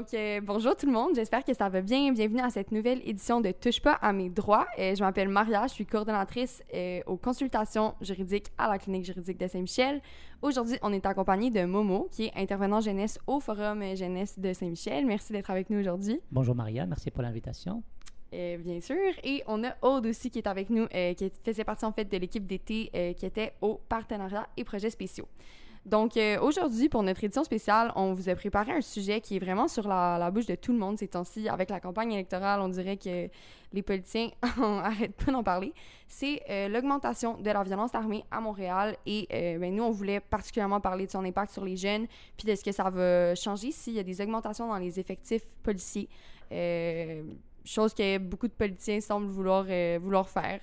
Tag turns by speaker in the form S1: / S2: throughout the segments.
S1: Donc, euh, bonjour tout le monde, j'espère que ça va bien. Bienvenue à cette nouvelle édition de Touche pas à mes droits. Euh, je m'appelle Maria, je suis coordonnatrice euh, aux consultations juridiques à la clinique juridique de Saint-Michel. Aujourd'hui, on est accompagné de Momo, qui est intervenant jeunesse au Forum jeunesse de Saint-Michel. Merci d'être avec nous aujourd'hui.
S2: Bonjour Maria, merci pour l'invitation.
S1: Euh, bien sûr. Et on a Aude aussi qui est avec nous, euh, qui faisait partie en fait de l'équipe d'été euh, qui était au partenariat et projets spéciaux. Donc euh, aujourd'hui, pour notre édition spéciale, on vous a préparé un sujet qui est vraiment sur la, bouche de tout le monde ces temps-ci. Avec la campagne électorale, on dirait que les politiciens arrêtent pas d'en parler. C'est euh, l'augmentation de la violence armée à Montréal. Et euh, ben, nous, on voulait particulièrement parler de son impact sur les jeunes, puis de ce que ça va changer s'il y a des augmentations dans les effectifs policiers. Chose que beaucoup de politiciens semblent vouloir, vouloir faire.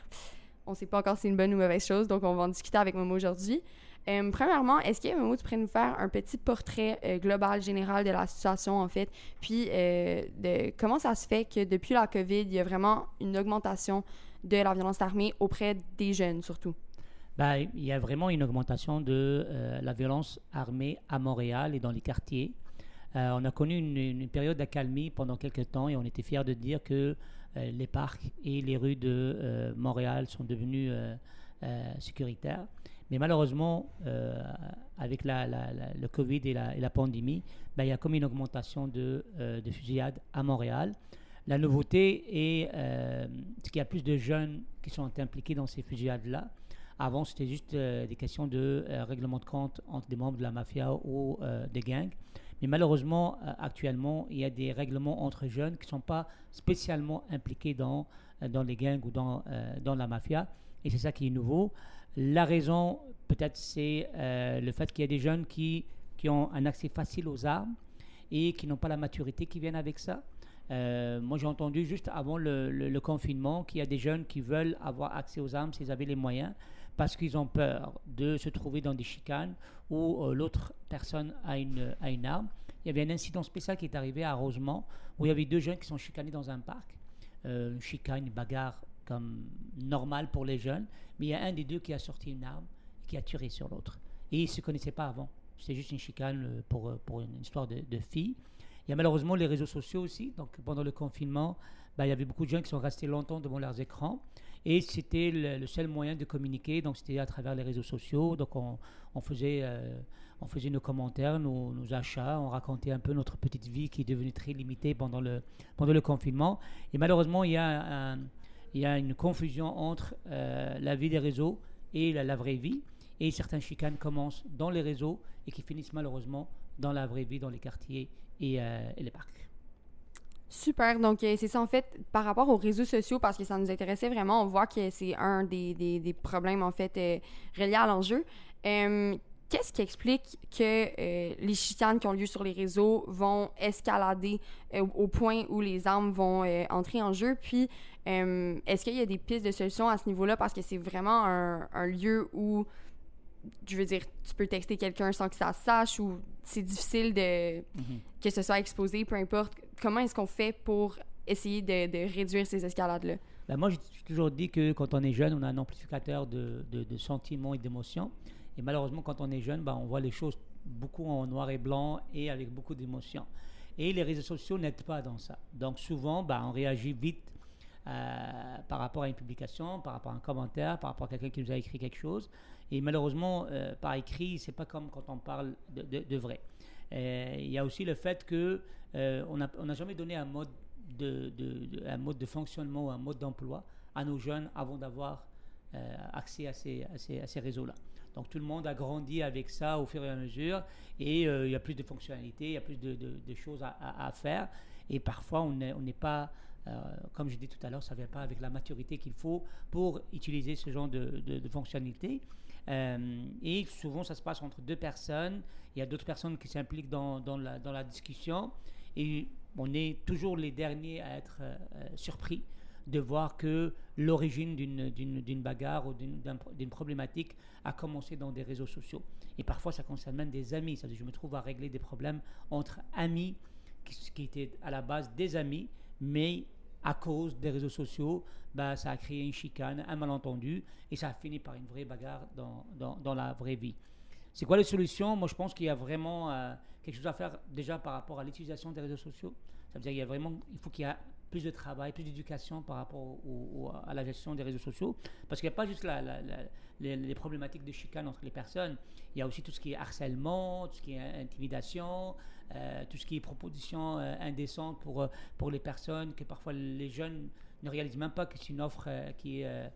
S1: On ne sait pas encore si c'est une bonne ou mauvaise chose, donc on va en discuter avec Momo aujourd'hui. Euh, premièrement, est-ce que Momo, tu pourrais nous faire un petit portrait euh, global, général de la situation, en fait, puis euh, comment ça se fait que depuis la COVID, il y a vraiment une augmentation de la violence armée auprès des jeunes, surtout?
S2: Bah, il y a vraiment une augmentation de euh, la violence armée à Montréal et dans les quartiers. On a connu une, période d'accalmie pendant quelques temps et on était fiers de dire que les parcs et les rues de Montréal sont devenus sécuritaires. Mais malheureusement, euh, avec le Covid et la, pandémie, bah, il y a comme une augmentation de, euh, de fusillades à Montréal. La nouveauté est euh, qu'il y a plus de jeunes qui sont impliqués dans ces fusillades-là. Avant, c'était juste des questions de règlement de compte entre des membres de la mafia ou des gangs. Mais malheureusement, actuellement, il y a des règlements entre jeunes qui ne sont pas spécialement impliqués dans, les gangs ou dans la mafia. Et c'est ça qui est nouveau. La raison, peut-être, c'est euh, le fait qu'il y a des jeunes qui, qui ont un accès facile aux armes et qui n'ont pas la maturité qui vient avec ça. Euh, moi, j'ai entendu juste avant le, confinement qu'il y a des jeunes qui veulent avoir accès aux armes s'ils avaient les moyens parce qu'ils ont peur de se trouver dans des chicanes où euh, l'autre personne a une, a une arme. Il y avait un incident spécial qui est arrivé à Rosemont où il y avait deux jeunes qui sont chicanés dans un parc. Une chicane, une bagarre comme normale pour les jeunes, mais il y a un des deux qui a sorti une arme et qui a tiré sur l'autre. Et ils ne se connaissaient pas avant. C'était juste une chicane euh, pour, euh, pour une histoire de, de filles. Il y a malheureusement les réseaux sociaux aussi. Donc pendant le confinement, bah, il y avait beaucoup de gens qui sont restés longtemps devant leurs écrans. Et c'était le, seul moyen de communiquer. Donc c'était à travers les réseaux sociaux. Donc on, on faisait, euh, on faisait nos commentaires, nos, nos achats. On racontait un peu notre petite vie qui est devenue très limitée pendant le, pendant le confinement. Et malheureusement, il y a, un- il y a une confusion entre euh, la vie des réseaux et la, vraie vie. Et certains chicanes commencent dans les réseaux et qui finissent malheureusement dans la vraie vie, dans les quartiers et, euh, les parcs.
S1: Super. Donc, euh, c'est ça, en fait, par rapport aux réseaux sociaux, parce que ça nous intéressait vraiment, on voit que c'est un des, problèmes, en fait, euh, reliés à l'enjeu. Qu'est-ce qui explique que les chicanes qui ont lieu sur les réseaux vont escalader au point où les armes vont entrer en jeu? Puis, euh, est-ce qu'il y a des pistes de solutions à ce niveau-là? Parce que c'est vraiment un, un lieu où, je veux dire, tu peux texter quelqu'un sans que ça sache ou c'est difficile de que ce soit exposé, peu importe. Comment est-ce qu'on fait pour essayer de, de réduire ces escalades-là?
S2: Ben, moi, j'ai toujours dit que quand on est jeune, on a un amplificateur de, de- de sentiments et d'émotions. Et malheureusement, quand on est jeune, ben, on voit les choses beaucoup en noir et blanc et avec beaucoup d'émotions. Et les réseaux sociaux n'aident pas dans ça. Donc souvent, ben, on réagit vite euh, par rapport à une publication, par rapport à un commentaire, par rapport à quelqu'un qui nous a écrit quelque chose. Et malheureusement, euh, par écrit, c'est pas comme quand on parle de, vrai. Euh, Il y a aussi le fait que on n'a jamais donné un mode de, fonctionnement ou un mode d'emploi à nos jeunes avant d'avoir accès à ces, réseaux-là. Donc tout le monde a grandi avec ça au fur et à mesure et il y a plus de fonctionnalités, il y a plus de, choses à, faire et parfois on n'est pas, comme je dis tout à l'heure, ça ne vient pas avec la maturité qu'il faut pour utiliser ce genre de, fonctionnalités. Euh, et souvent ça se passe entre deux personnes, il y a d'autres personnes qui s'impliquent dans, la, discussion et on est toujours les derniers à être euh, euh, surpris de voir que l'origine d'une- bagarre ou d'une d'un pro- d'une problématique a commencé dans des réseaux sociaux. Et parfois, ça concerne même des amis. Je me trouve à régler des problèmes entre amis qui, qui étaient à la base des amis, mais à cause des réseaux sociaux, bah, ça a créé une chicane, un malentendu, et ça a fini par une vraie bagarre dans, dans, dans la vraie vie. C'est quoi les solutions? Moi, je pense qu'il y a vraiment euh, quelque chose à faire déjà par rapport à l'utilisation des réseaux sociaux. Ça veut dire qu'il y a vraiment, il faut qu'il y ait plus de travail, plus d'éducation par rapport à la gestion des réseaux sociaux. Parce qu'il n'y a pas juste la- les problématiques de chicane entre les personnes, il y a aussi tout ce qui est harcèlement, tout ce qui est intimidation, euh, tout ce qui est proposition euh, indécente pour, euh, pour les personnes, que parfois les jeunes ne réalisent même pas que c'est une offre euh, qui est...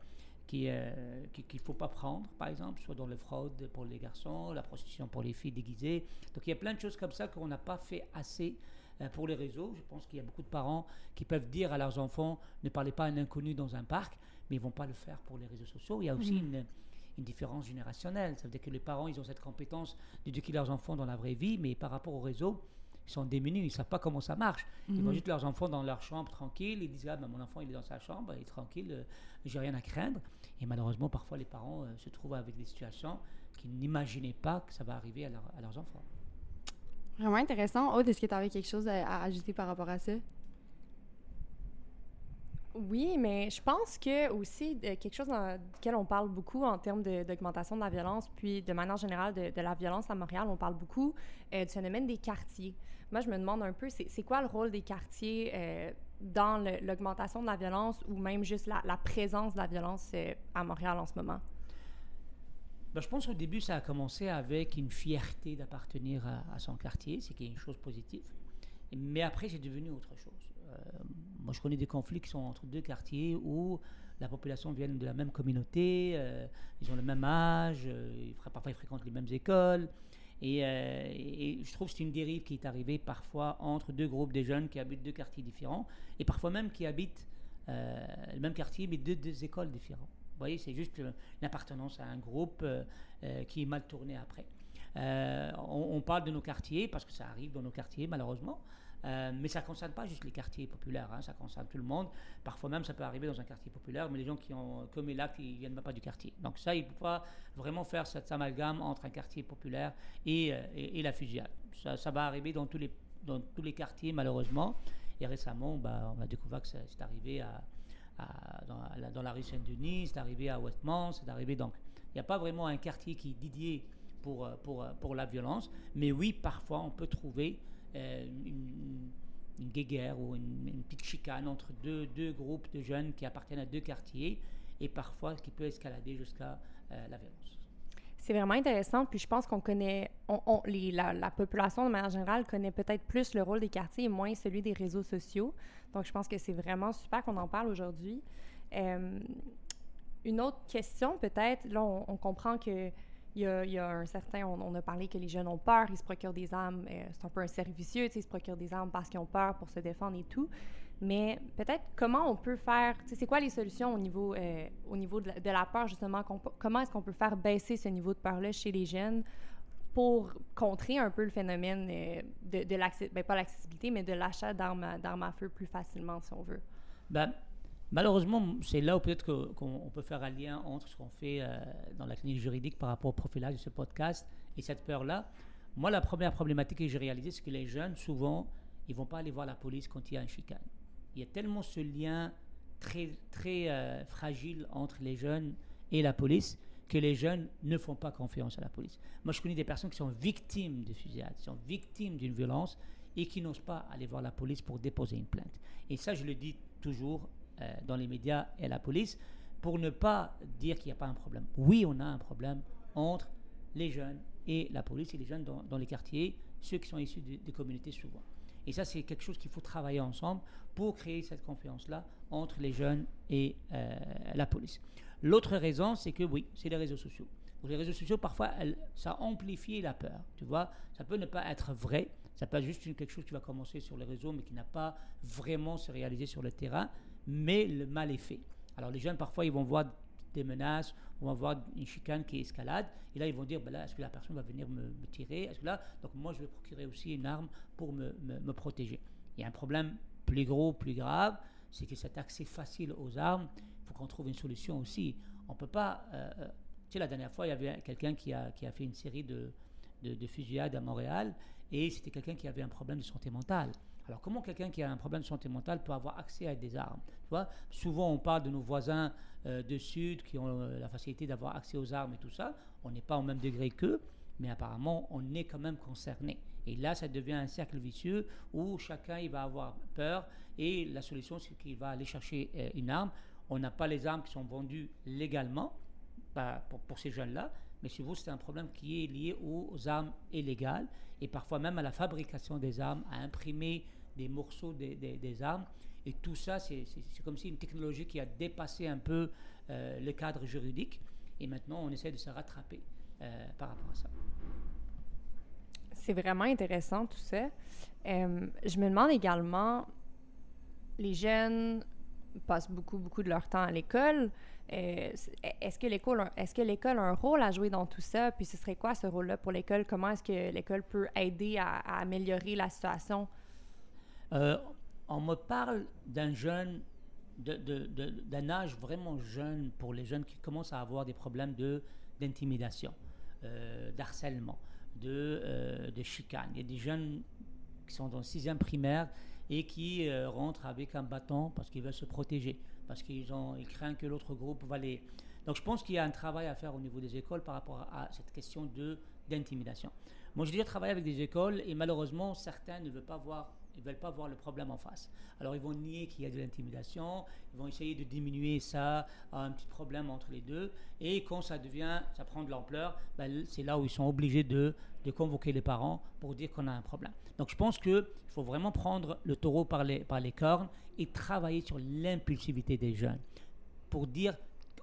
S2: qui, euh, qui- qu'il ne faut pas prendre, par exemple, soit dans le fraude pour les garçons, la prostitution pour les filles déguisées. Donc il y a plein de choses comme ça qu'on n'a pas fait assez euh, pour les réseaux. Je pense qu'il y a beaucoup de parents qui peuvent dire à leurs enfants ne parlez pas à un inconnu dans un parc, mais ils vont pas le faire pour les réseaux sociaux. Il y a aussi une, une différence générationnelle. Ça veut dire que les parents, ils ont cette compétence d'éduquer leurs enfants dans la vraie vie, mais par rapport au réseau, ils sont démunis, ils ne savent pas comment ça marche. Ils voient juste leurs enfants dans leur chambre tranquille, ils disent ah, ben, mon enfant il est dans sa chambre, il est tranquille, euh, j'ai rien à craindre. Et malheureusement, parfois les parents euh, se trouvent avec des situations qu'ils n'imaginaient pas que ça va arriver à, leur- à leurs enfants.
S1: Vraiment intéressant. Aude, est-ce que tu avais quelque chose à, à ajouter par rapport à ça?
S3: Oui, mais je pense que aussi euh, quelque chose dans lequel on parle beaucoup en termes d'augmentation de, la violence, puis de manière générale de, la violence à Montréal, on parle beaucoup euh, du phénomène des quartiers. Moi, je me demande un peu, c'est quoi le rôle des quartiers euh, dans l'augmentation de la violence ou même juste la, présence de la violence à Montréal en ce moment?
S2: Ben, je pense qu'au début, ça a commencé avec une fierté d'appartenir à, son quartier, c'est qui est une chose positive. Mais après, c'est devenu autre chose. Moi, je connais des conflits qui sont entre deux quartiers où la population vient de la même communauté, euh, ils ont le même âge, euh, ils parfois ils fréquentent les mêmes écoles. Et, euh, et- je trouve que c'est une dérive qui est arrivée parfois entre deux groupes de jeunes qui habitent deux quartiers différents, et parfois même qui habitent le même quartier, mais deux, écoles différentes. Vous voyez, c'est juste euh, une appartenance à un groupe qui est mal tourné après. On parle de nos quartiers parce que ça arrive dans nos quartiers, malheureusement. Euh, mais ça ne concerne pas juste les quartiers populaires, hein, ça concerne tout le monde. Parfois même, ça peut arriver dans un quartier populaire, mais les gens qui ont commis l'acte, ils ne viennent même pas du quartier. Donc ça, il ne faut pas vraiment faire cet amalgame entre un quartier populaire et, euh, la fusillade. Ça, va arriver dans tous, les, quartiers, malheureusement. Et récemment, bah, on a découvert que c'est arrivé dans, la, rue Saint-Denis, c'est arrivé à Westmont, c'est arrivé donc. Il n'y a pas vraiment un quartier qui est dédié pour, euh, la violence, mais oui, parfois on peut trouver euh, une, une guéguerre ou une, petite chicane entre deux, deux groupes de jeunes qui appartiennent à deux quartiers et parfois qui peut escalader jusqu'à euh, la violence.
S3: C'est vraiment intéressant, puis je pense qu'on connaît, la, la population de manière générale connaît peut-être plus le rôle des quartiers et moins celui des réseaux sociaux. Donc je pense que c'est vraiment super qu'on en parle aujourd'hui. Euh, une autre question peut-être, là on comprend que il y, a, un certain, on, a parlé que les jeunes ont peur, ils se procurent des armes, euh, c'est un peu un tu sais, ils se procurent des armes parce qu'ils ont peur pour se défendre et tout. Mais peut-être comment on peut faire, c'est quoi les solutions au niveau, euh, au niveau de la, peur justement, comment est-ce qu'on peut faire baisser ce niveau de peur-là chez les jeunes pour contrer un peu le phénomène euh, de, de l'accès, ben pas l'accessibilité, mais de l'achat d'armes à, d'armes à feu plus facilement si on veut?
S2: Ben, malheureusement, c'est là où peut-être qu'on on peut faire un lien entre ce qu'on fait euh, dans la clinique juridique par rapport au profilage de ce podcast et cette peur-là. Moi, la première problématique que j'ai réalisée, c'est que les jeunes, souvent, ils vont pas aller voir la police quand il y a un chicane. Il y a tellement ce lien très, très euh, fragile entre les jeunes et la police que les jeunes ne font pas confiance à la police. Moi, je connais des personnes qui sont victimes de fusillades, qui sont victimes d'une violence et qui n'osent pas aller voir la police pour déposer une plainte. Et ça, je le dis toujours euh, dans les médias et la police pour ne pas dire qu'il n'y a pas un problème. Oui, on a un problème entre les jeunes et la police et les jeunes dans, les quartiers, ceux qui sont issus de- des communautés souvent. Et ça, c'est quelque chose qu'il faut travailler ensemble pour créer cette confiance-là entre les jeunes et euh, la police. L'autre raison, c'est que oui, c'est les réseaux sociaux. Les réseaux sociaux, parfois, ça amplifie la peur. Tu vois, ça peut ne pas être vrai. Ça peut être juste quelque chose qui va commencer sur les réseaux, mais qui n'a pas vraiment se réaliser sur le terrain. Mais le mal est fait. Alors, les jeunes, parfois, ils vont voir des menaces, on va voir une chicane qui escalade, et là ils vont dire, ben est-ce que la personne va venir me, tirer? Est-ce que là, donc moi je vais procurer aussi une arme pour me, me- protéger. Il y a un problème plus gros, plus grave, c'est que cet accès facile aux armes, il faut qu'on trouve une solution aussi. On peut pas. euh, euh, tu sais, la dernière fois, il y avait quelqu'un qui a, qui a fait une série de, de fusillades à Montréal et c'était quelqu'un qui avait un problème de santé mentale. Alors, comment quelqu'un qui a un problème de santé mentale peut avoir accès à des armes? Tu vois Souvent, on parle de nos voisins euh, de Sud qui ont euh, la facilité d'avoir accès aux armes et tout ça. On n'est pas au même degré qu'eux, mais apparemment, on est quand même concerné. Et là, ça devient un cercle vicieux où chacun il va avoir peur et la solution, c'est qu'il va aller chercher euh, une arme. On n'a pas les armes qui sont vendues légalement bah, pour, pour ces jeunes-là, mais souvent c'est un problème qui est lié aux armes illégales et parfois même à la fabrication des armes, à imprimer des morceaux des, des- armes. Et tout ça, c'est comme si une technologie qui a dépassé un peu euh, le cadre juridique. Et maintenant, on essaie de se rattraper euh, par rapport à ça.
S3: C'est vraiment intéressant tout ça. Euh, je me demande également, les jeunes passent beaucoup, beaucoup de leur temps à l'école. Euh, est-ce que l'école, a- un rôle à jouer dans tout ça? Puis ce serait quoi ce rôle-là pour l'école? Comment est-ce que l'école peut aider à, améliorer la situation?
S2: Euh, on me parle d'un jeune, d'un âge vraiment jeune pour les jeunes qui commencent à avoir des problèmes de, d'intimidation, euh, d'harcèlement, de, de chicane. Il y a des jeunes qui sont dans sixième primaire et qui euh, rentrent avec un bâton parce qu'ils veulent se protéger, parce qu'ils ont, ils craignent que l'autre groupe va les... Donc je pense qu'il y a un travail à faire au niveau des écoles par rapport à, cette question de, d'intimidation. Moi, j'ai déjà travaillé avec des écoles et malheureusement, certains ne veulent pas voir, ils veulent pas voir le problème en face. Alors, ils vont nier qu'il y a de l'intimidation, ils vont essayer de diminuer ça un petit problème entre les deux. Et quand ça devient, ça prend de l'ampleur, ben, c'est là où ils sont obligés de, de convoquer les parents pour dire qu'on a un problème. Donc, je pense qu'il faut vraiment prendre le taureau par les, par les cornes et travailler sur l'impulsivité des jeunes pour dire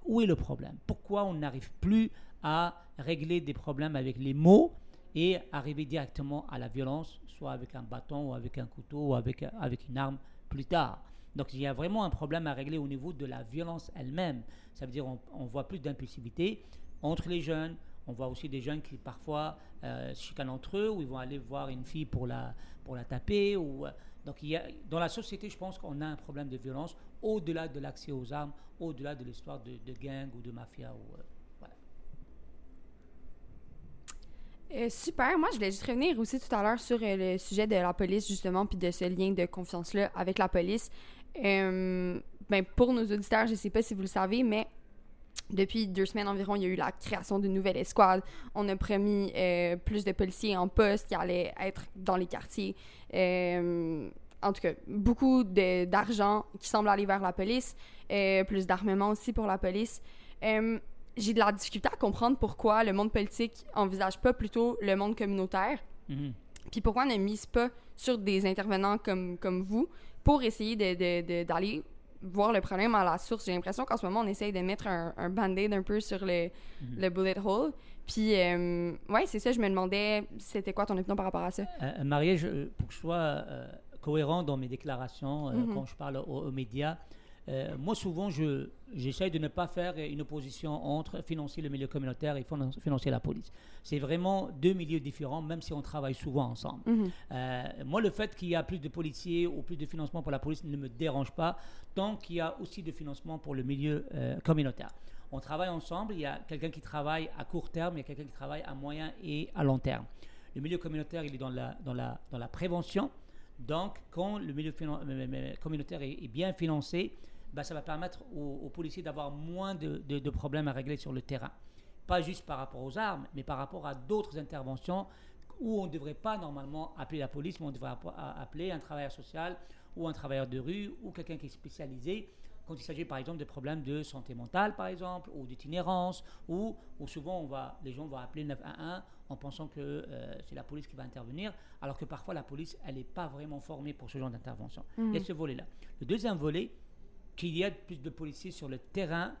S2: où est le problème, pourquoi on n'arrive plus à régler des problèmes avec les mots et arriver directement à la violence, soit avec un bâton ou avec un couteau ou avec, avec une arme plus tard. Donc il y a vraiment un problème à régler au niveau de la violence elle-même. Ça veut dire on, on voit plus d'impulsivité entre les jeunes. On voit aussi des jeunes qui parfois euh, chicanent entre eux, ou ils vont aller voir une fille pour la, pour la taper. Euh, donc il y a, dans la société, je pense qu'on a un problème de violence au-delà de l'accès aux armes, au-delà de l'histoire de, de gang ou de mafia. Euh, voilà.
S1: Euh, super. Moi, je voulais juste revenir aussi tout à l'heure sur euh, le sujet de la police, justement, puis de ce lien de confiance-là avec la police. Euh, ben, pour nos auditeurs, je sais pas si vous le savez, mais depuis deux semaines environ, il y a eu la création d'une nouvelle escouade. On a promis euh, plus de policiers en poste qui allaient être dans les quartiers. En tout cas, beaucoup d'argent qui semble aller vers la police, plus d'armement aussi pour la police. Euh, j'ai de la difficulté à comprendre pourquoi le monde politique envisage pas plutôt le monde communautaire,
S2: Mhm.
S1: puis pourquoi on ne mise pas sur des intervenants comme, comme vous pour essayer d'aller voir le problème à la source. J'ai l'impression qu'en ce moment, on essaye de mettre un, un band-aid un peu sur le,
S2: Mhm.
S1: le bullet hole. Puis, euh, ouais, c'est ça, je me demandais, c'était quoi ton opinion par rapport à ça?
S2: Euh, Marie, je- pour que je sois euh, cohérent dans mes déclarations, euh,
S1: Mhm.
S2: quand je parle aux, aux médias, euh, moi souvent, je, j'essaie de ne pas faire une opposition entre financer le milieu communautaire et finan- financer la police. C'est vraiment deux milieux différents, même si on travaille souvent ensemble.
S1: Mhm.
S2: Euh, moi, le fait qu'il y a plus de policiers ou plus de financement pour la police ne me dérange pas, tant qu'il y a aussi de financement pour le milieu euh, communautaire. On travaille ensemble, il y a quelqu'un qui travaille à court terme, il y a quelqu'un qui travaille à moyen et à long terme. Le milieu communautaire, il est dans la, dans la, dans la prévention. Donc, quand le milieu finan- communautaire est, est bien financé, ben, ça va permettre aux, aux policiers d'avoir moins de, de- de problèmes à régler sur le terrain. Pas juste par rapport aux armes, mais par rapport à d'autres interventions où on ne devrait pas normalement appeler la police, mais on devrait appeler un travailleur social ou un travailleur de rue ou quelqu'un qui est spécialisé quand il s'agit par exemple de problèmes de santé mentale par exemple ou d'itinérance ou, ou souvent on va, les gens vont appeler le 911 en pensant que euh, c'est la police qui va intervenir alors que parfois la police elle n'est pas vraiment formée pour ce genre d'intervention. Il y a ce volet-là. Le deuxième volet, qu'il y ait plus de policiers sur le terrain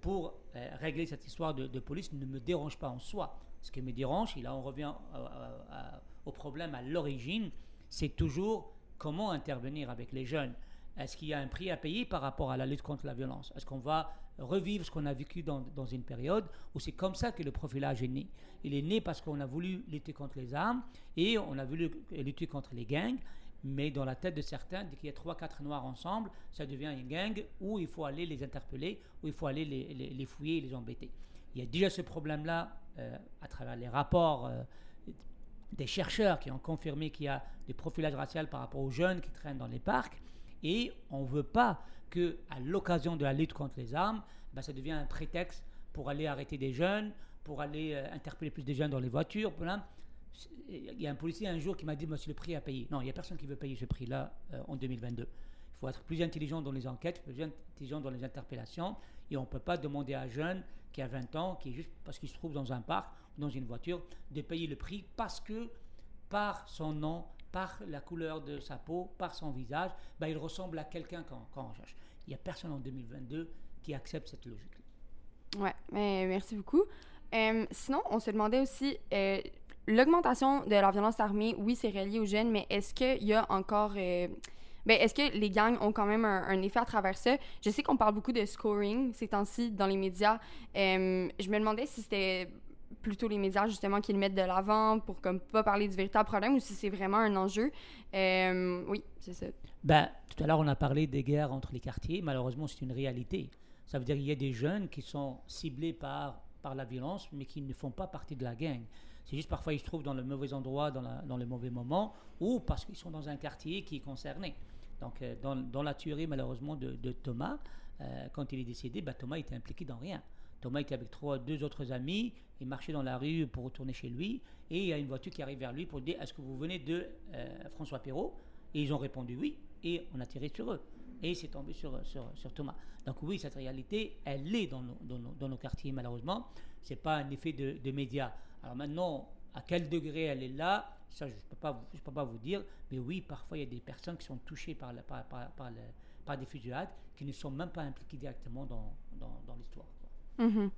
S2: pour euh, régler cette histoire de, police ne me dérange pas en soi. Ce qui me dérange, et là on revient euh, euh, au problème à l'origine, c'est toujours comment intervenir avec les jeunes. Est-ce qu'il y a un prix à payer par rapport à la lutte contre la violence? Est-ce qu'on va revivre ce qu'on a vécu dans, dans une période où c'est comme ça que le profilage est né? Il est né parce qu'on a voulu lutter contre les armes et on a voulu lutter contre les gangs, Mais dans la tête de certains, dès qu'il y a trois, quatre noirs ensemble, ça devient une gang où il faut aller les interpeller, où il faut aller les, fouiller et les embêter. Il y a déjà ce problème-là euh, à travers les rapports euh, des chercheurs qui ont confirmé qu'il y a des profilages raciaux par rapport aux jeunes qui traînent dans les parcs. Et on ne veut pas que, à l'occasion de la lutte contre les armes, ben, ça devienne un prétexte pour aller arrêter des jeunes, pour aller euh, interpeller plus de jeunes dans les voitures. Voilà. Il y a un policier un jour qui m'a dit Monsieur, le prix à payer. Non, il n'y a personne qui veut payer ce prix-là euh, en 2022. Il faut être plus intelligent dans les enquêtes, plus intelligent dans les interpellations. Et on ne peut pas demander à un jeune qui a 20 ans, qui est juste parce qu'il se trouve dans un parc dans une voiture, de payer le prix parce que, par son nom, par la couleur de sa peau, par son visage, ben, il ressemble à quelqu'un qu'on cherche. Il n'y a personne en 2022 qui accepte cette logique.
S1: Ouais, mais merci beaucoup. Euh, sinon, on se demandait aussi, euh, l'augmentation de la violence armée, oui, c'est relié aux jeunes, mais est-ce qu'il y a encore... Euh, ben, est-ce que les gangs ont quand même un, effet à travers ça? Je sais qu'on parle beaucoup de scoring ces temps-ci dans les médias. je me demandais si c'était plutôt les médias justement qui le mettent de l'avant pour comme pas parler du véritable problème ou si c'est vraiment un enjeu. oui, c'est ça.
S2: Ben, tout à l'heure, on a parlé des guerres entre les quartiers. Malheureusement, c'est une réalité. Ça veut dire qu'il y a des jeunes qui sont ciblés par, par la violence, mais qui ne font pas partie de la gang. C'est juste parfois ils se trouvent dans le mauvais endroit, dans, le mauvais moment, ou parce qu'ils sont dans un quartier qui est concerné. Donc, euh, dans, la tuerie, malheureusement, de, Thomas, euh, quand il est décédé, bah, Thomas était impliqué dans rien. Thomas était avec trois, deux autres amis, il marchait dans la rue pour retourner chez lui, et il y a une voiture qui arrive vers lui pour dire Est-ce que vous venez de euh, François Perrault? Et ils ont répondu oui, et on a tiré sur eux. Et c'est tombé sur, Thomas. Donc, oui, cette réalité, elle est dans nos, quartiers, malheureusement. Ce n'est pas un effet de médias. Alors maintenant, à quel degré elle est là, ça, je ne peux, pas, je peux pas vous dire, mais oui, parfois, il y a des personnes qui sont touchées par, par, par, par, des fusillades qui ne sont même pas impliquées directement dans, dans, dans l'histoire.
S1: Mm-hmm.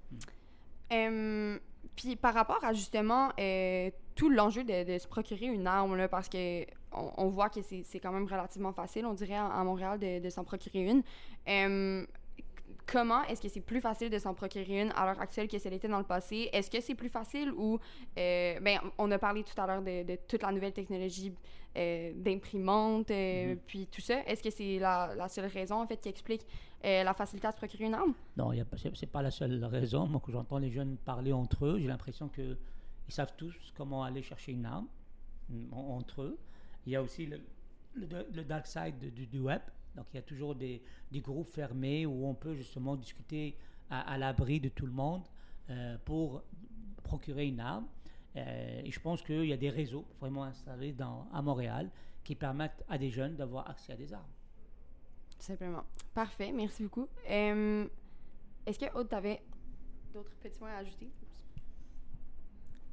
S1: Mm. puis par rapport à justement euh, tout l'enjeu de, de, se procurer une arme, là, parce que on, voit que c'est quand même relativement facile, on dirait, à, Montréal de, de s'en procurer une comment est-ce que c'est plus facile de s'en procurer une à l'heure actuelle que ce l'était dans le passé? Est-ce que c'est plus facile ou... Euh, ben, on a parlé tout à l'heure de, toute la nouvelle technologie euh, d'imprimante, euh, mm-hmm. puis tout ça. Est-ce que c'est la, seule raison, en fait, qui explique la facilité à se procurer une arme?
S2: Non, ce n'est pas la seule raison. Moi, quand j'entends les jeunes parler entre eux, j'ai l'impression qu'ils savent tous comment aller chercher une arme entre eux. Il y a aussi le, le, dark side du web. Donc il y a toujours des, des groupes fermés où on peut justement discuter à, l'abri de tout le monde euh, pour procurer une arme. Euh, et je pense qu'il y a des réseaux vraiment installés dans, à Montréal qui permettent à des jeunes d'avoir accès à des armes.
S1: Simplement. Parfait, merci beaucoup. Euh, est-ce que Aude, tu avais d'autres petits points à ajouter?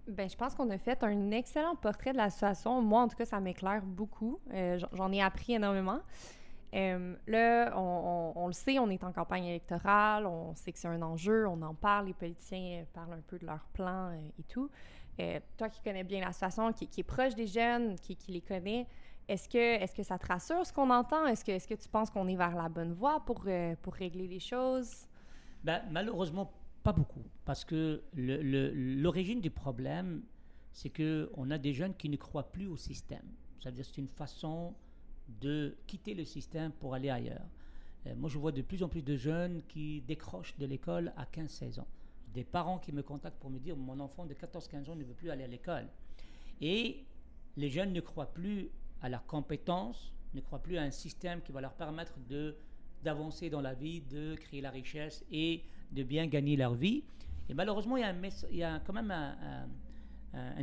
S3: Ben, je pense qu'on a fait un excellent portrait de la situation. Moi, en tout cas, ça m'éclaire beaucoup. J'en ai appris énormément. Euh, là, on, le sait, on est en campagne électorale, on sait que c'est un enjeu, on en parle, les politiciens parlent un peu de leur plan euh, et tout. Euh, toi qui connais bien la situation, qui, est proche des jeunes, qui, les connaît, est-ce que, est que ça te rassure ce qu'on entend? Est-ce que, est que tu penses qu'on est vers la bonne voie pour, pour régler les choses?
S2: Ben, malheureusement, pas beaucoup. Parce que l'origine du problème, c'est qu'on a des jeunes qui ne croient plus au système. C'est-à-dire c'est une façon de quitter le système pour aller ailleurs. Euh, moi, je vois de plus en plus de jeunes qui décrochent de l'école à 15-16 ans. Des parents qui me contactent pour me dire mon enfant de 14-15 ans ne veut plus aller à l'école. Et les jeunes ne croient plus à leurs compétences, ne croient plus à un système qui va leur permettre de d'avancer dans la vie, de créer la richesse et de bien gagner leur vie. Et malheureusement, il y a, quand même un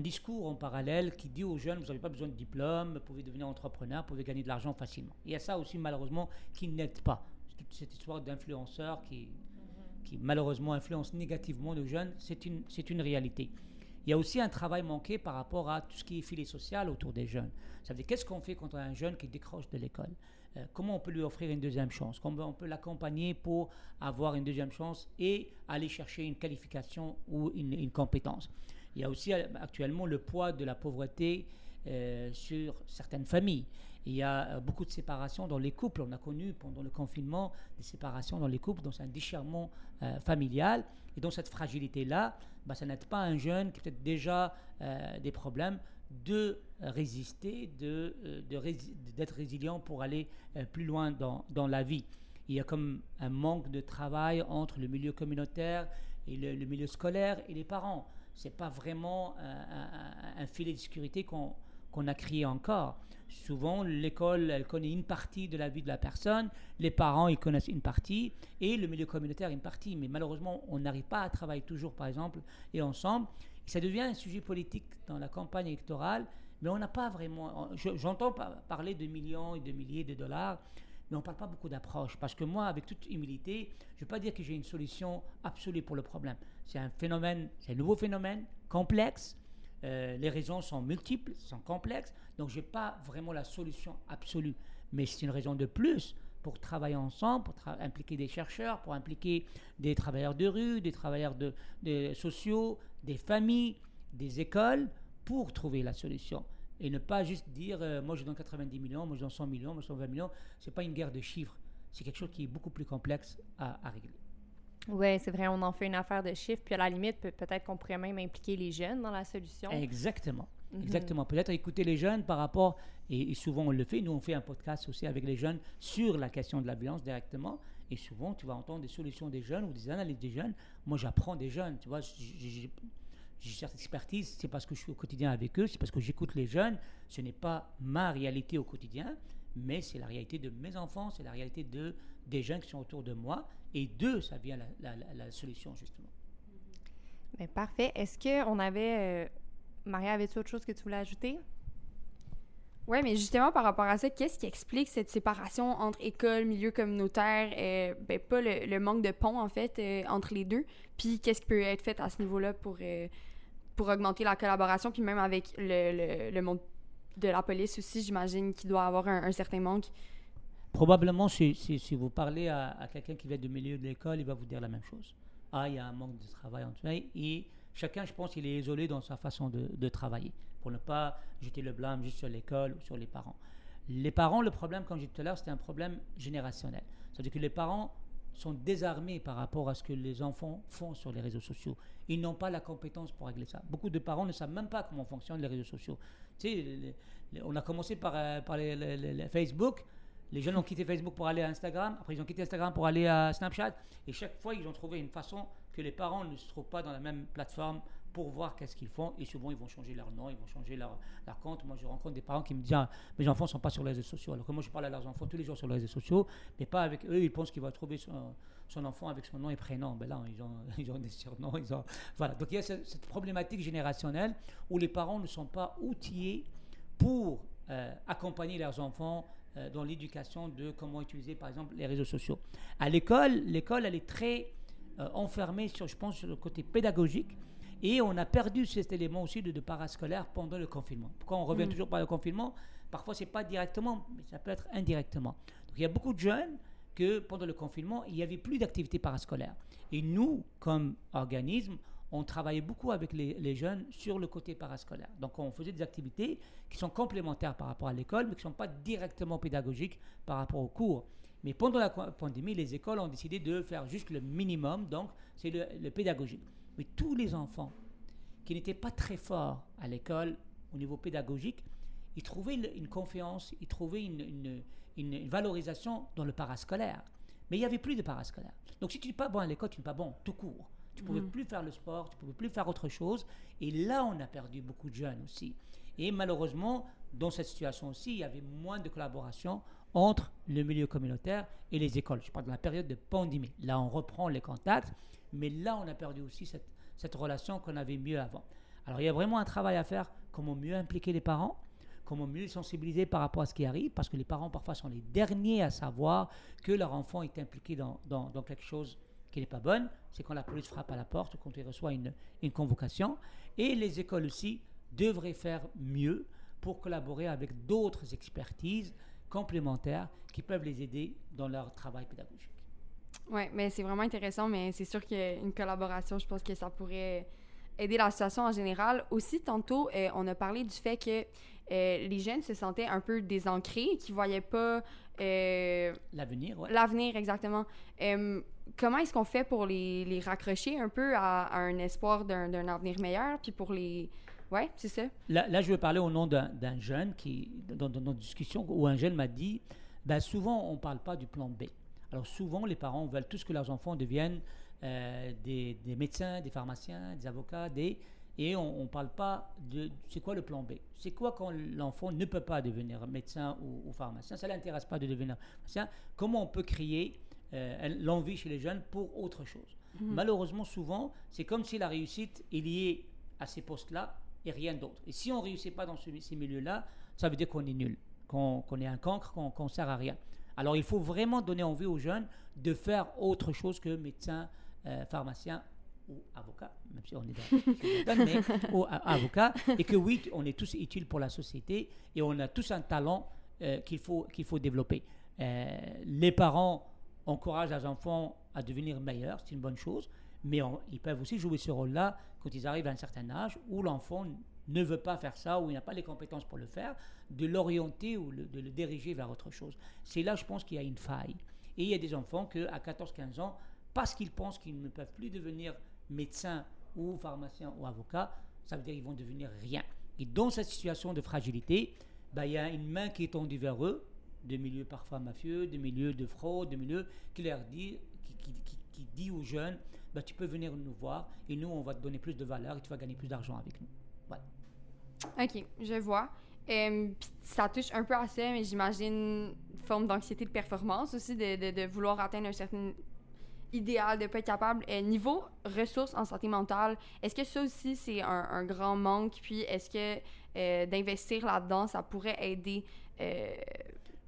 S2: discours en parallèle qui dit aux jeunes, vous n'avez pas besoin de diplôme, vous pouvez devenir entrepreneur, vous pouvez gagner de l'argent facilement. Il y a ça aussi malheureusement qui n'aide pas. Cette histoire d'influenceurs qui, qui malheureusement influencent négativement les jeunes, c'est une, une réalité. Il y a aussi un travail manqué par rapport à tout ce qui est filet social autour des jeunes. Ça veut dire qu'est-ce qu'on fait quand on a un jeune qui décroche de l'école? Euh, Comment on peut lui offrir une deuxième chance? Comment on peut l'accompagner pour avoir une deuxième chance et aller chercher une qualification ou une compétence? Il y a aussi euh, actuellement le poids de la pauvreté euh, sur certaines familles. Il y a euh, beaucoup de séparations dans les couples. On a connu pendant le confinement des séparations dans les couples, c'est un déchirement familial. Et dans cette fragilité-là, bah, ça n'aide pas un jeune qui a peut-être déjà des problèmes de résister, de, euh, de d'être résilient pour aller plus loin dans, dans la vie. Il y a comme un manque de travail entre le milieu communautaire et le milieu scolaire et les parents. C'est pas vraiment un, filet de sécurité qu'on qu'on a créé encore. Souvent, l'école, elle connaît une partie de la vie de la personne, les parents, ils connaissent une partie, et le milieu communautaire, une partie. Mais malheureusement, on n'arrive pas à travailler toujours, par exemple, et ensemble. Et ça devient un sujet politique dans la campagne électorale, mais on n'a pas vraiment... je- J'entends par- parler de millions et de milliers de dollars, mais on ne parle pas beaucoup d'approche. Parce que moi, avec toute humilité, je ne veux pas dire que j'ai une solution absolue pour le problème. C'est un phénomène, un nouveau phénomène, complexe. Euh, les raisons sont multiples, sont complexes. Donc, je n'ai pas vraiment la solution absolue. Mais c'est une raison de plus pour travailler ensemble, pour impliquer des chercheurs, pour impliquer des travailleurs de rue, des travailleurs de, sociaux, des familles, des écoles, pour trouver la solution. Et ne pas juste dire, euh, moi je donne 90 millions, moi je donne 100 millions, moi je donne 20 millions. Ce n'est pas une guerre de chiffres. C'est quelque chose qui est beaucoup plus complexe à, à régler.
S3: Oui, c'est vrai, on en fait une affaire de chiffres, puis à la limite, peut- peut-être qu'on pourrait même impliquer les jeunes dans la solution.
S2: Exactement.
S3: Mhm.
S2: Exactement. Peut-être écouter les jeunes par rapport, et, et souvent on le fait, nous on fait un podcast aussi avec les jeunes sur la question de la violence directement, et souvent tu vas entendre des solutions des jeunes ou des analyses des jeunes. Moi j'apprends des jeunes, tu vois, j'ai- cette expertise, c'est parce que je suis au quotidien avec eux, c'est parce que j'écoute les jeunes, ce n'est pas ma réalité au quotidien, mais c'est la réalité de mes enfants, c'est la réalité de, des jeunes qui sont autour de moi, et d'eux, ça vient la, la- la- la solution justement.
S3: Ben, parfait. Est-ce qu'on avait. euh, Maria, avais-tu autre chose que tu voulais ajouter?
S1: Ouais, mais justement, par rapport à ça, qu'est-ce qui explique cette séparation entre école, milieu communautaire, euh, ben, pas le, le manque de pont, en fait, euh, entre les deux, puis qu'est-ce qui peut être fait à ce niveau-là pour, euh, pour augmenter la collaboration, puis même avec le, le, monde de la police aussi, j'imagine qu'il doit avoir un, certain manque.
S2: Probablement, si, si- vous parlez à, quelqu'un qui vient du milieu de l'école, il va vous dire la même chose. Ah, il y a un manque de travail en tout cas. Et chacun, je pense, il est isolé dans sa façon de, travailler, pour ne pas jeter le blâme juste sur l'école ou sur les parents. Les parents, le problème, comme j'ai dit tout à l'heure, c'était un problème générationnel. C'est-à-dire que les parents sont désarmés par rapport à ce que les enfants font sur les réseaux sociaux. Ils n'ont pas la compétence pour régler ça. Beaucoup de parents ne savent même pas comment fonctionnent les réseaux sociaux. Tu sais, on a commencé par, euh, par les Facebook. Les jeunes ont quitté Facebook pour aller à Instagram. Après, ils ont quitté Instagram pour aller à Snapchat. Et chaque fois, ils ont trouvé une façon que les parents ne se trouvent pas dans la même plateforme pour voir qu'est-ce qu'ils font. Et souvent, ils vont changer leur nom, ils vont changer leur, compte. Moi, je rencontre des parents qui me disent ah, Mes enfants ne sont pas sur les réseaux sociaux. Alors que moi, je parle à leurs enfants tous les jours sur les réseaux sociaux, mais pas avec eux. Ils pensent qu'ils vont trouver son, son enfant avec son nom et prénom. Ben là, ils ont, ils ont des surnoms. Ils ont, voilà. Donc, il y a cette, cette problématique générationnelle où les parents ne sont pas outillés pour euh, accompagner leurs enfants euh, dans l'éducation de comment utiliser, par exemple, les réseaux sociaux. À l'école, l'école, elle est très euh, enfermée, sur, je pense, sur le côté pédagogique. Et on a perdu cet élément aussi de, de parascolaire pendant le confinement. Pourquoi on revient
S1: Mm.
S2: toujours par le confinement Parfois, c'est pas directement, mais ça peut être indirectement. Donc, il y a beaucoup de jeunes que pendant le confinement, il n'y avait plus d'activités parascolaires. Et nous, comme organisme, on travaillait beaucoup avec les, les jeunes sur le côté parascolaire. Donc, on faisait des activités qui sont complémentaires par rapport à l'école, mais qui ne sont pas directement pédagogiques par rapport aux cours. Mais pendant la pandémie, les écoles ont décidé de faire juste le minimum, donc c'est le, le pédagogique. Mais tous les enfants qui n'étaient pas très forts à l'école au niveau pédagogique, ils trouvaient une confiance, ils trouvaient une, une- une- une valorisation dans le parascolaire. Mais il n'y avait plus de parascolaire. Donc si tu n'es pas bon à l'école, tu n'es pas bon tout court. Tu ne pouvais plus faire le sport, tu ne pouvais plus faire autre chose. Et là, on a perdu beaucoup de jeunes aussi. Et malheureusement, dans cette situation aussi, il y avait moins de collaboration entre le milieu communautaire et les écoles. Je parle de la période de pandémie. Là, on reprend les contacts, mais là, on a perdu aussi cette, relation qu'on avait mieux avant. Alors, il y a vraiment un travail à faire, comment mieux impliquer les parents, comment mieux sensibiliser par rapport à ce qui arrive, parce que les parents parfois sont les derniers à savoir que leur enfant est impliqué dans, quelque chose qui n'est pas bonne, c'est quand la police frappe à la porte, quand il reçoit une convocation. Et les écoles aussi devraient faire mieux pour collaborer avec d'autres expertises complémentaires qui peuvent les aider dans leur travail pédagogique.
S1: Oui, mais c'est vraiment intéressant, mais c'est sûr qu'une collaboration, je pense que ça pourrait aider la situation en général. Aussi, tantôt, euh, on a parlé du fait que euh, les jeunes se sentaient un peu désancrés, qu'ils voyaient pas euh,
S2: L'avenir, ouais.
S1: l'avenir exactement. Comment est-ce qu'on fait pour les, les raccrocher un peu à, à un espoir d'un avenir meilleur, puis pour les Ouais, c'est ça?
S2: Là, là, je veux parler au nom d'un d'un jeune qui, dans, dans notre discussion, où un jeune m'a dit ben, souvent, on ne parle pas du plan B. Alors, souvent, les parents veulent tous que leurs enfants deviennent euh, des, des médecins, des pharmaciens, des avocats, des, et on ne parle pas de c'est quoi le plan B? C'est quoi quand l'enfant ne peut pas devenir médecin ou, ou pharmacien? Ça ne l'intéresse pas de devenir pharmacien. Comment on peut créer euh, l'envie chez les jeunes pour autre chose? Malheureusement, souvent, c'est comme si la réussite est liée à ces postes-là et rien d'autre. Et si on ne réussit pas dans ce- ces milieux-là, ça veut dire qu'on est nul, qu'on qu'on est un cancre, qu'on ne sert à rien. Alors il faut vraiment donner envie aux jeunes de faire autre chose que médecin, euh, pharmacien ou avocat, même si on est dans mais ou avocat, et que oui, on est tous utiles pour la société et on a tous un talent euh, qu'il faut, qu'il faut développer. Euh, les parents encouragent leurs enfants à devenir meilleurs, c'est une bonne chose, mais on- ils peuvent aussi jouer ce rôle-là quand ils arrivent à un certain âge où l'enfant ne veut pas faire ça, où il n'a pas les compétences pour le faire, de l'orienter ou de le diriger vers autre chose. C'est là, je pense, qu'il y a une faille. Et il y a des enfants qu'à 14-15 ans, parce qu'ils pensent qu'ils ne peuvent plus devenir médecin ou pharmacien ou avocat, ça veut dire qu'ils vont devenir rien. Et dans cette situation de fragilité, ben, il y a une main qui est tendue vers eux, de milieux parfois mafieux, de milieux de fraude, de milieux qui leur dit, qui, qui- dit aux jeunes, ben, tu peux venir nous voir et nous, on va te donner plus de valeur et tu vas gagner plus d'argent avec nous.
S1: OK, je vois. Euh, ça touche un peu à ça, mais j'imagine une forme d'anxiété de performance aussi, de, de, vouloir atteindre un certain idéal, de pas être capable. Niveau ressources en santé mentale, est-ce que ça aussi, c'est un, grand manque? Puis est-ce que euh, d'investir là-dedans, ça pourrait aider? euh,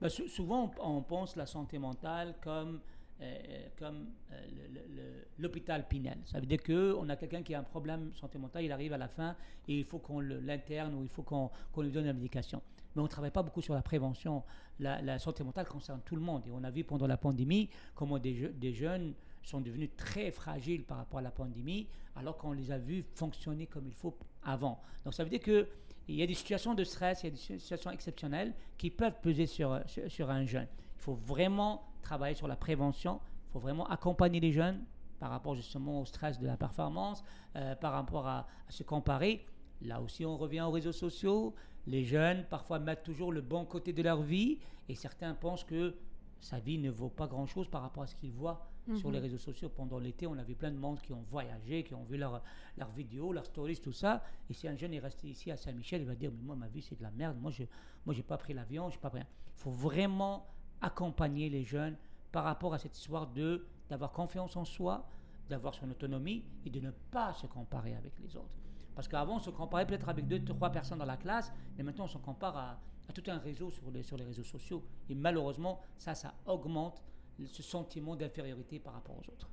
S2: Ben, sou- souvent, on pense la santé mentale comme, euh, comme euh, le- le- l'hôpital Pinel. Ça veut dire qu'on a quelqu'un qui a un problème santé mentale, il arrive à la fin et il faut qu'on l'interne ou il faut qu'on lui donne la médication. Mais on ne travaille pas beaucoup sur la prévention. La, santé mentale concerne tout le monde. Et on a vu pendant la pandémie comment des, je- des jeunes sont devenus très fragiles par rapport à la pandémie, alors qu'on les a vus fonctionner comme il faut avant. Donc ça veut dire que il y a des situations de stress, il y a des situations exceptionnelles qui peuvent peser sur, sur un jeune. Il faut vraiment travailler sur la prévention, il faut vraiment accompagner les jeunes par rapport justement au stress de la performance, euh, par rapport à, à se comparer. Là aussi, on revient aux réseaux sociaux. Les jeunes, parfois, mettent toujours le bon côté de leur vie et certains pensent que sa vie ne vaut pas grand-chose par rapport à ce qu'ils voient sur les réseaux sociaux. Pendant l'été, on a vu plein de monde qui ont voyagé, qui ont vu leurs leurs vidéos, leurs stories, tout ça. Et si un jeune est resté ici à Saint-Michel, il va dire, mais moi, ma vie, c'est de la merde. Moi, je moi, j'ai pas pris l'avion, je pas pris... Il faut vraiment accompagner les jeunes par rapport à cette histoire de d'avoir confiance en soi, d'avoir son autonomie et de ne pas se comparer avec les autres. Parce qu'avant, on se comparait peut-être avec deux, trois personnes dans la classe, mais maintenant, on se compare à, tout un réseau sur les, sur les réseaux sociaux. Et malheureusement, ça, ça augmente ce sentiment d'infériorité par rapport aux autres.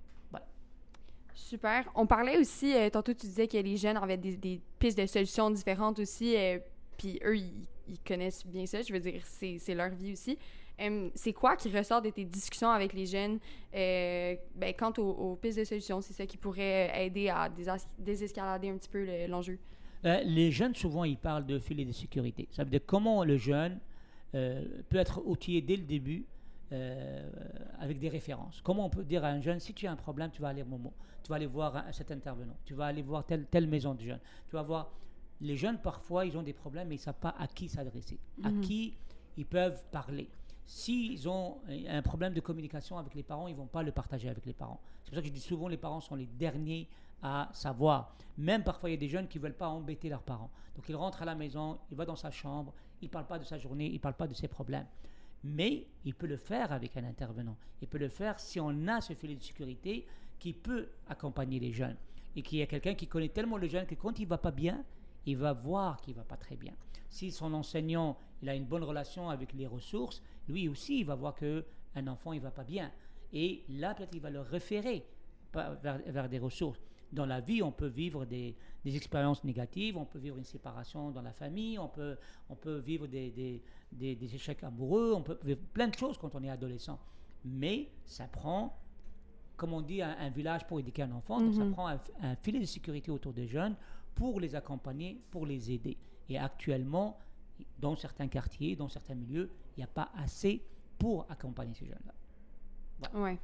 S1: Super. On parlait aussi, euh, tantôt tu disais que les jeunes avaient des, des pistes de solutions différentes aussi, euh, puis eux, ils, ils connaissent bien ça, je veux dire, c'est leur vie aussi. Euh, c'est quoi qui ressort de tes discussions avec les jeunes? Euh, ben, quant aux, aux pistes de solutions? C'est ça qui pourrait aider à désescalader un petit peu le- l'enjeu.
S2: Euh, les jeunes, souvent, ils parlent de filet de sécurité. Ça veut dire comment le jeune euh, peut être outillé dès le début euh, avec des références. Comment on peut dire à un jeune, si tu as un problème, tu vas aller Momo, tu vas aller voir un- cet intervenant, tu vas aller voir telle, telle maison de jeunes. Tu vas voir, les jeunes, parfois, ils ont des problèmes, mais ils ne savent pas à qui s'adresser, à qui ils peuvent parler. S'ils ont un problème de communication avec les parents, ils ne vont pas le partager avec les parents. C'est pour ça que je dis souvent, les parents sont les derniers à savoir. Même parfois, il y a des jeunes qui ne veulent pas embêter leurs parents. Donc, il rentre à la maison, il va dans sa chambre, il ne parle pas de sa journée, il ne parle pas de ses problèmes. Mais il peut le faire avec un intervenant. Il peut le faire si on a ce filet de sécurité qui peut accompagner les jeunes. Et qu'il y a quelqu'un qui connaît tellement le jeune que quand il ne va pas bien, il va voir qu'il ne va pas très bien. Si son enseignant il a une bonne relation avec les ressources, lui aussi, il va voir qu'un enfant, il ne va pas bien. Et là, peut-être, il va le référer vers, vers des ressources. Dans la vie, on peut vivre des, des expériences négatives, on peut vivre une séparation dans la famille, on peut, on peut vivre des, des- des- des échecs amoureux, on peut vivre plein de choses quand on est adolescent. Mais ça prend, comme on dit, un, un village pour éduquer un enfant, donc ça prend un, un filet de sécurité autour des jeunes pour les accompagner, pour les aider. Et actuellement, dans certains quartiers, dans certains milieux, il n'y a pas assez pour accompagner ces jeunes-là.
S1: Ouais.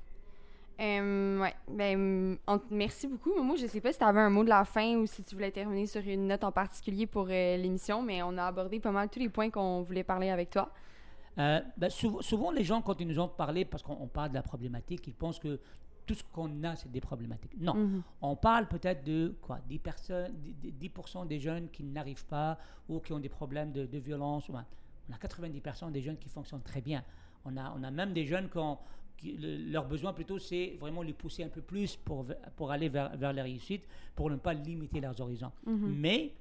S1: Euh, ouais, ben, en- merci beaucoup. Moi, je sais pas si tu avais un mot de la fin ou si tu voulais terminer sur une note en particulier pour euh, l'émission, mais on a abordé pas mal tous les points qu'on voulait parler avec toi.
S2: Euh, ben, sou- souvent, les gens, quand ils nous ont parlé, parce qu'on on parle de la problématique, ils pensent que tout ce qu'on a, c'est des problématiques. Non.
S1: Mhm.
S2: On parle peut-être de quoi 10%, personnes, 10 10% des jeunes qui n'arrivent pas ou qui ont des problèmes de, de violence. Ouais. On a 90% des jeunes qui fonctionnent très bien. On a, on a même des jeunes qui ont- qui, le- leur besoin plutôt, c'est vraiment les pousser un peu plus pour, pour aller vers, vers la réussite, pour ne pas limiter leurs horizons.
S1: Mhm.
S2: Mais,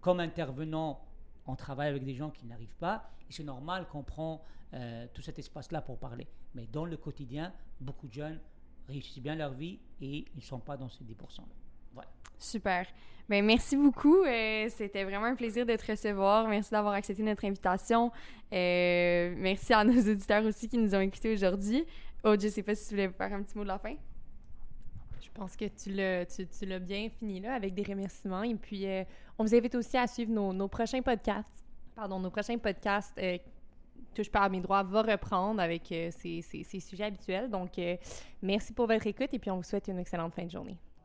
S2: comme intervenant, on travaille avec des gens qui n'arrivent pas, et c'est normal qu'on prend euh, tout cet espace-là pour parler. Mais dans le quotidien, beaucoup de jeunes réussissent bien leur vie et ils ne sont pas dans ces 10%. Voilà.
S1: Super. Ben, merci beaucoup. Euh, C'était vraiment un plaisir de te recevoir. Merci d'avoir accepté notre invitation. Euh, merci à nos auditeurs aussi qui nous ont écoutés aujourd'hui. Oh, je sais pas si tu voulais faire un petit mot de la fin.
S3: Je pense que tu l'as, tu, tu l'as bien fini là avec des remerciements. Et puis, euh, on vous invite aussi à suivre nos, nos prochains podcasts. Pardon, nos prochains podcasts. euh, Touche pas à mes droits va reprendre avec euh, ses, ses- ses sujets habituels. Donc, euh, merci pour votre écoute et puis on vous souhaite une excellente fin de journée.